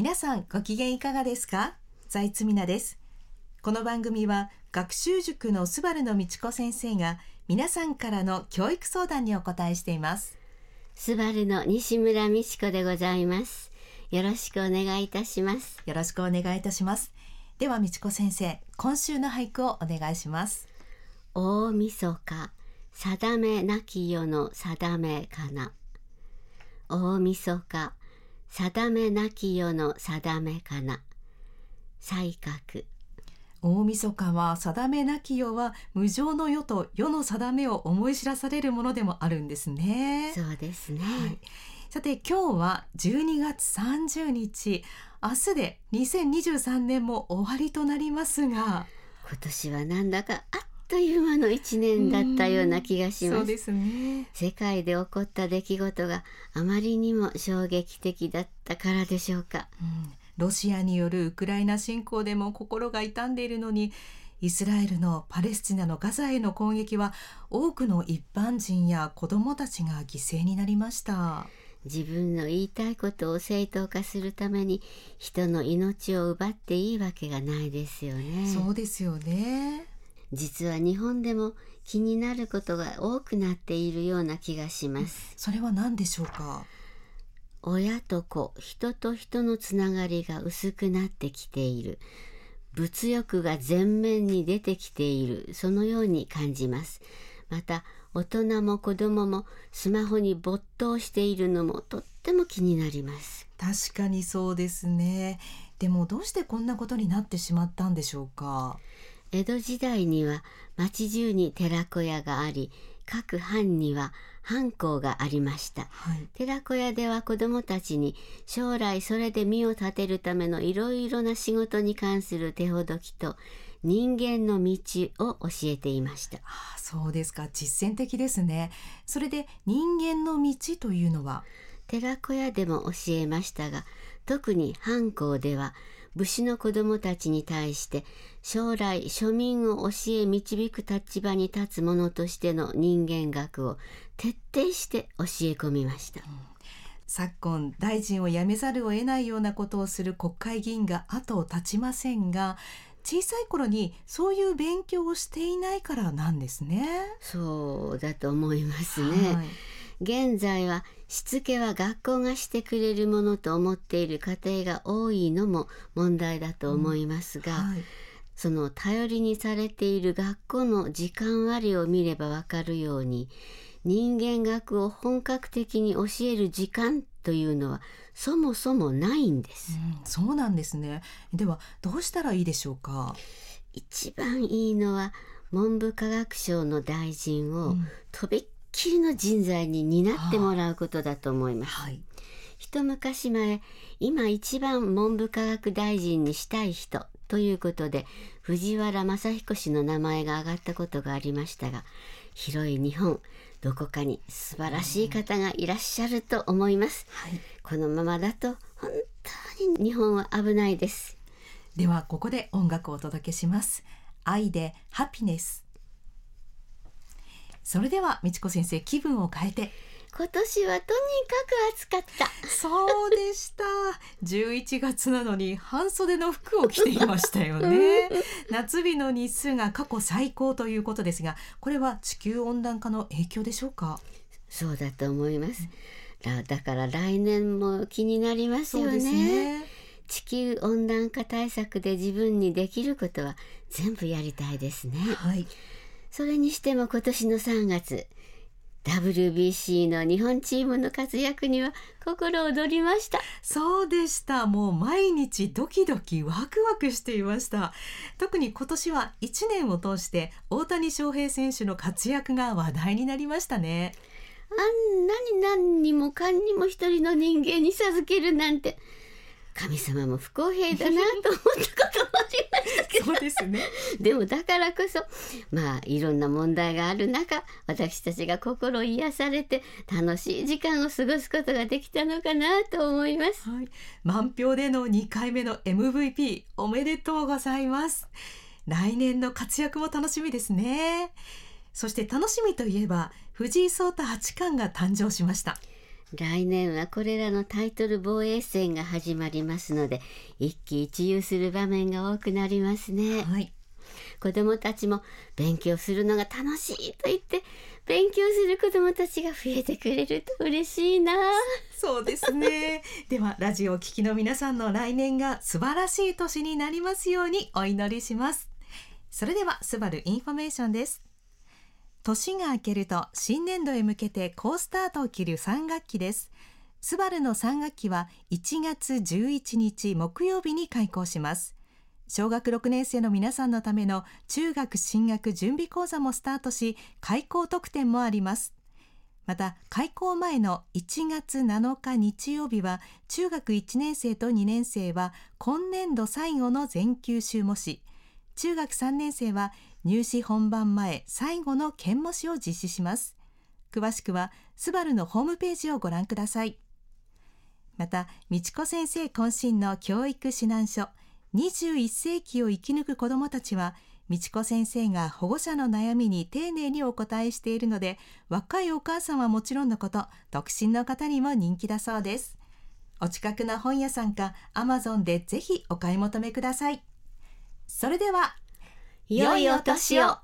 皆さんご機嫌いかがですか？財津美奈です。この番組は学習塾のスバルの道子先生が皆さんからの教育相談にお答えしています。スバルの西村美智子でございます。よろしくお願いいたします。よろしくお願いいたします。では道子先生今週の俳句をお願いします。大晦日定めなき世の定めかな。大晦日定めなき世の定めかな。才覚。大晦日は定めなき世は無常の世と世の定めを思い知らされるものでもあるんですね。そうですね、はい、さて今日は12月30日。明日で2023年も終わりとなりますが。今年はなんだかあっという間の一年だったような気がします。ね。世界で起こった出来事があまりにも衝撃的だったからでしょうか、うん、ロシアによるウクライナ侵攻でも心が痛んでいるのにイスラエルのパレスチナのガザへの攻撃は多くの一般人や子どもたちが犠牲になりました。自分の言いたいことを正当化するために人の命を奪っていいわけがないですよね。そうですよね実は日本でも気になることが多くなっているような気がします。それは何でしょうか？親と子人と人のつながりが薄くなってきている。物欲が前面に出てきている。そのように感じます。また大人も子供もスマホに没頭しているのもとっても気になります。確かにそうですね。でもどうしてこんなことになってしまったんでしょうか？江戸時代には町中に寺子屋があり各藩には藩校がありました、はい、寺子屋では子どもたちに将来それで身を立てるためのいろいろな仕事に関する手ほどきと人間の道を教えていました。あそうですか。実践的ですね。それで人間の道というのは？寺子屋でも教えましたが特に藩校では武士の子供たちに対して将来庶民を教え導く立場に立つ者としての人間学を徹底して教え込みました、うん、昨今大臣を辞めざるを得ないようなことをする国会議員が後を絶ちませんが小さい頃にそういう勉強をしていないからなんですね。そうだと思いますね、はい現在はしつけは学校がしてくれるものと思っている家庭が多いのも問題だと思いますが、うんはい、その頼りにされている学校の時間割を見ればわかるように人間学を本格的に教える時間というのはそもそもないんです、うん、そうなんですね。ではどうしたらいいでしょうか？一番いいのは文部科学省の大臣をとびっきりの人材に担ってもらうことだと思います、はい、一昔前今一番文部科学大臣にしたい人ということで藤原正彦氏の名前が挙がったことがありましたが広い日本どこかに素晴らしい方がいらっしゃると思います、はい、このままだと本当に日本は危ないです。ではここで音楽をお届けします。愛でハピネスそれでは美智子先生気分を変えて。今年はとにかく暑かった。そうでした。11月なのに半袖の服を着ていましたよね。夏日の日数が過去最高ということですがこれは地球温暖化の影響でしょうか？そうだと思います、だだから来年も気になりますよね。地球温暖化対策で自分にできることは全部やりたいですね。はいそれにしても今年の3月 WBC の日本チームの活躍には心躍りました。そうでした。もう毎日ドキドキワクワクしていました。特に今年は1年を通して大谷翔平選手の活躍が話題になりましたね。あんなに何にもかんにも一人の人間に授けるなんて神様も不公平だなと思ったこともありましたけど。そうですね。でもだからこそまあいろんな問題がある中私たちが心癒されて楽しい時間を過ごすことができたのかなと思います、はい、満票での2回目の MVP おめでとうございます。来年の活躍も楽しみですね。そして楽しみといえば藤井聡太八冠が誕生しました来年はこれらのタイトル防衛戦が始まりますので一喜一憂する場面が多くなりますね、はい、子どもたちも勉強するのが楽しいと言って勉強する子どもたちが増えてくれると嬉しいな。そうですね。ではラジオを聴きの皆さんの来年が素晴らしい年になりますようにお祈りします。それではスバルインフォメーションです年が明けると新年度へ向けて好スタートを切る3学期です。スバルの3学期は1月11日木曜日に開校します。小学6年生の皆さんのための中学進学準備講座もスタートし、開校特典もあります。また、開校前の1月7日日曜日は、中学1年生と2年生は今年度最後の全休修模試、中学3年生は入試本番前最後の検模試を実施します。詳しくはスバルのホームページをご覧ください。また美智子先生渾身の教育指南書21世紀を生き抜く子どもたちは美智子先生が保護者の悩みに丁寧にお答えしているので若いお母さんはもちろんのこと独身の方にも人気だそうです。お近くの本屋さんかアマゾンでぜひお買い求めください。それでは良いお年を。